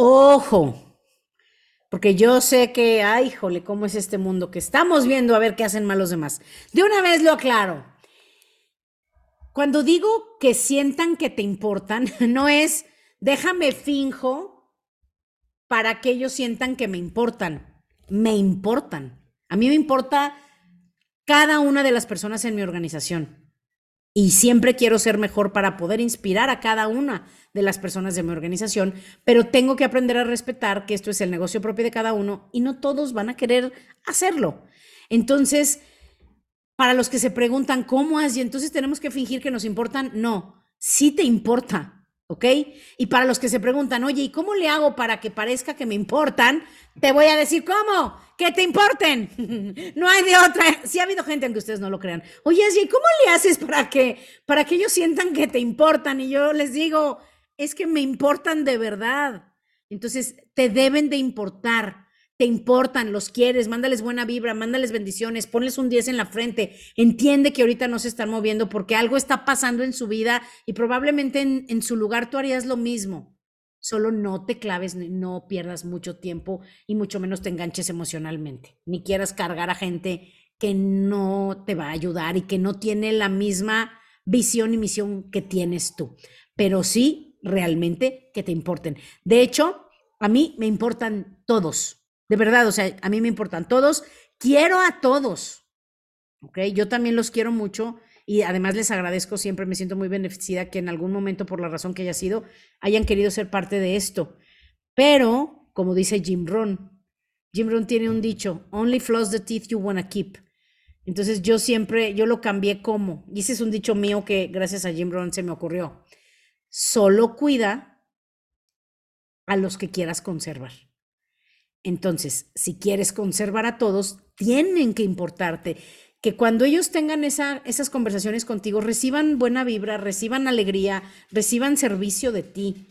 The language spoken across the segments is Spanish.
Ojo, porque yo sé que, ay, jole, ¿cómo es este mundo que estamos viendo a ver qué hacen mal los demás? De una vez lo aclaro. Cuando digo que sientan que te importan, no es déjame finjo para que ellos sientan que me importan. Me importan. A mí me importa cada una de las personas en mi organización. Y siempre quiero ser mejor para poder inspirar a cada una de las personas de mi organización, pero tengo que aprender a respetar que esto es el negocio propio de cada uno y no todos van a querer hacerlo. Entonces, para los que se preguntan cómo y entonces tenemos que fingir que nos importan, no, sí te importa. ¿Ok? Y para los que se preguntan, oye, ¿y cómo le hago para que parezca que me importan? Te voy a decir, ¿cómo? Que te importen. no hay de otra. Sí ha habido gente en que ustedes no lo crean. Oye, ¿y cómo le haces para que, para que ellos sientan que te importan? Y yo les digo, es que me importan de verdad. Entonces, te deben de importar te importan, los quieres, mándales buena vibra, mándales bendiciones, ponles un 10 en la frente, entiende que ahorita no se están moviendo porque algo está pasando en su vida y probablemente en, su lugar tú harías lo mismo. Solo no te claves, no pierdas mucho tiempo y mucho menos te enganches emocionalmente, ni quieras cargar a gente que no te va a ayudar y que no tiene la misma visión y misión que tienes tú, pero sí realmente que te importen. De hecho, a mí me importan todos, de verdad, o sea, a mí me importan todos. Quiero a todos. ¿Ok? Yo también los quiero mucho y además les agradezco siempre, me siento muy beneficiada que en algún momento, por la razón que haya sido, hayan querido ser parte de esto. Pero, como dice Jim Rohn, Jim Rohn tiene un dicho, only floss the teeth you wanna keep. Entonces yo siempre, yo lo cambié como, y ese es un dicho mío que gracias a Jim Rohn se me ocurrió, solo cuida a los que quieras conservar. Entonces, si quieres conservar a todos, tienen que importarte. Que cuando ellos tengan esa, esas conversaciones contigo, reciban buena vibra, reciban alegría, reciban servicio de ti.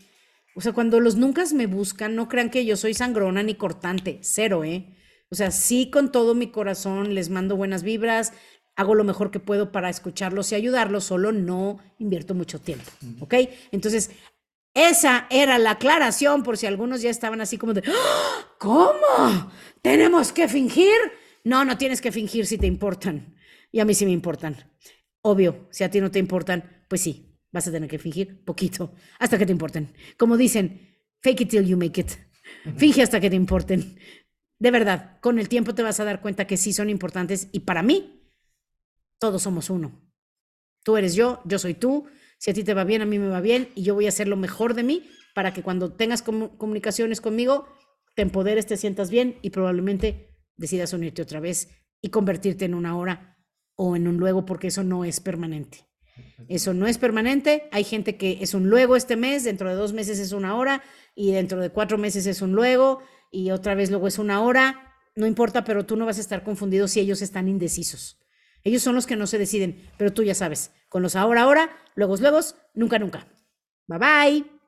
O sea, cuando los nunca me buscan, no crean que yo soy sangrona ni cortante, cero, ¿eh? O sea, sí con todo mi corazón les mando buenas vibras, hago lo mejor que puedo para escucharlos y ayudarlos, solo no invierto mucho tiempo, ¿ok? Entonces, esa era la aclaración por si algunos ya estaban así como de, ¡Ah! ¿cómo? ¿Tenemos que fingir? No, no tienes que fingir si te importan. Y a mí sí me importan. Obvio, si a ti no te importan, pues sí, vas a tener que fingir poquito hasta que te importen. Como dicen, fake it till you make it. Finge hasta que te importen. De verdad, con el tiempo te vas a dar cuenta que sí son importantes y para mí, todos somos uno. Tú eres yo, yo soy tú, si a ti te va bien, a mí me va bien y yo voy a hacer lo mejor de mí para que cuando tengas comunicaciones conmigo, te empoderes, te sientas bien y probablemente decidas unirte otra vez y convertirte en una hora o en un luego, porque eso no es permanente. Eso no es permanente. Hay gente que es un luego este mes, dentro de dos meses es una hora y dentro de cuatro meses es un luego y otra vez luego es una hora. No importa, pero tú no vas a estar confundido si ellos están indecisos. Ellos son los que no se deciden, pero tú ya sabes, con los ahora, ahora, luego, luego, nunca, nunca. Bye bye.